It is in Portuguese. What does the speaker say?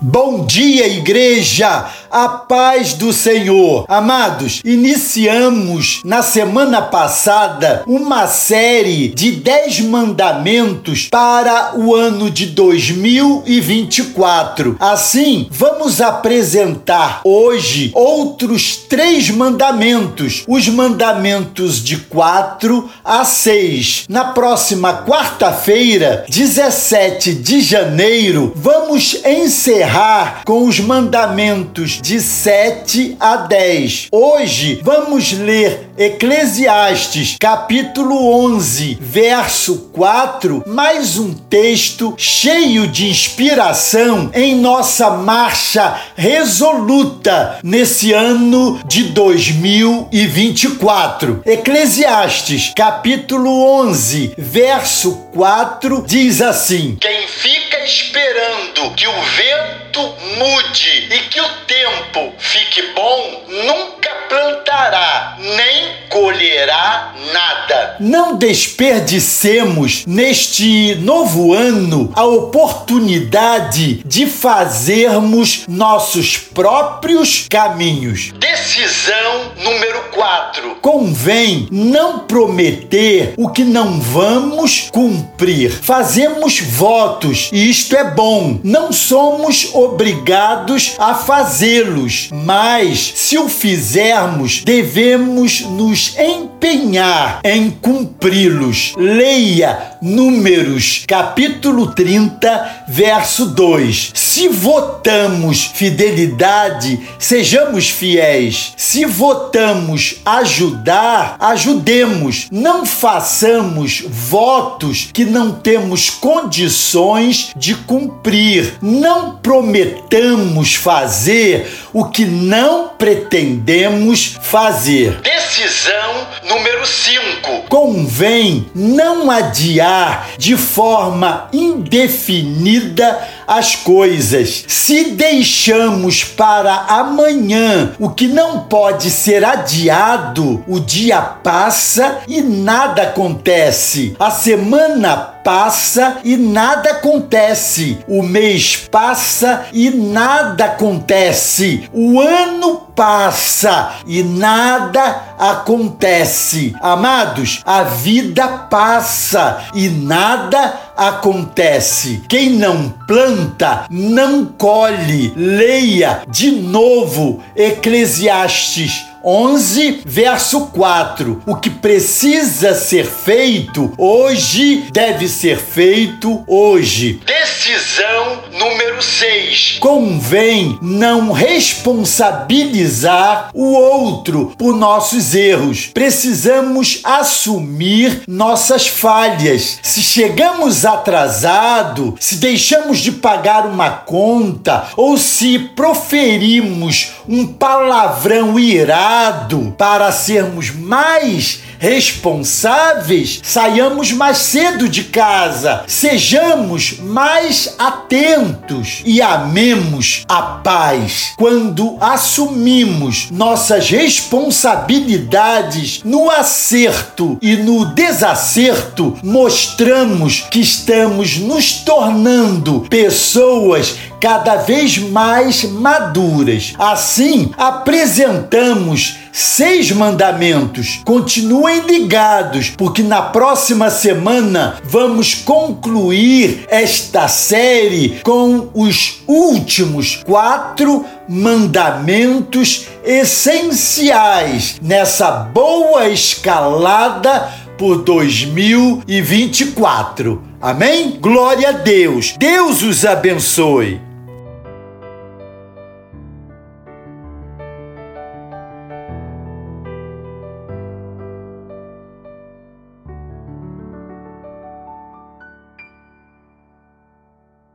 Bom dia, igreja! A paz do Senhor. Amados, iniciamos na semana passada uma série de 10 mandamentos para o ano de 2024. Assim, vamos apresentar hoje outros três mandamentos, os mandamentos de 4 a 6. Na próxima quarta-feira, 17 de janeiro, vamos encerrar com os mandamentos de 7 a 10. Hoje vamos ler Eclesiastes, capítulo 11, verso 4, mais um texto cheio de inspiração em nossa marcha resoluta nesse ano de 2024. Eclesiastes, capítulo 11, verso 4 diz assim: Quem fica esperando que o vento mude e que o tempo fique bom, nunca plantará, nem colherá nada. Não desperdicemos neste novo ano a oportunidade de fazermos nossos próprios caminhos. Decisão número 4. Convém não prometer o que não vamos cumprir. Fazemos votos e isto é bom. Não somos obrigados a fazê-los, mas se o fizermos, devemos nos empenhar em cumpri-los. Leia Números, capítulo 30, verso 2. Se votamos fidelidade, sejamos fiéis. Se votamos ajudar, ajudemos. Não façamos votos que não temos condições de cumprir. Não prometamos fazer o que não pretendemos fazer. Decisão número 5. Convém não adiar de forma indefinida as coisas. Se deixamos para amanhã o que não pode ser adiado, o dia passa e nada acontece. A semana passa e nada acontece. O mês passa e nada acontece. O ano passa e nada acontece. Amados, a vida passa e nada acontece. Quem não planta, não colhe. Leia de novo Eclesiastes 11, verso 4. O que precisa ser feito hoje deve ser feito hoje. Decisão número 6. Convém não responsabilizar o outro por nossos erros. Precisamos assumir nossas falhas. Se chegamos atrasado, se deixamos de pagar uma conta ou se proferimos um palavrão irado para sermos mais responsáveis, saiamos mais cedo de casa, sejamos mais atentos e amemos a paz. Quando assumimos nossas responsabilidades no acerto e no desacerto, mostramos que estamos nos tornando pessoas cada vez mais maduras. Assim, apresentamos seis mandamentos. Continuem ligados, porque na próxima semana vamos concluir esta série com os últimos quatro mandamentos essenciais nessa boa escalada por 2024. Amém? Glória a Deus. Deus os abençoe.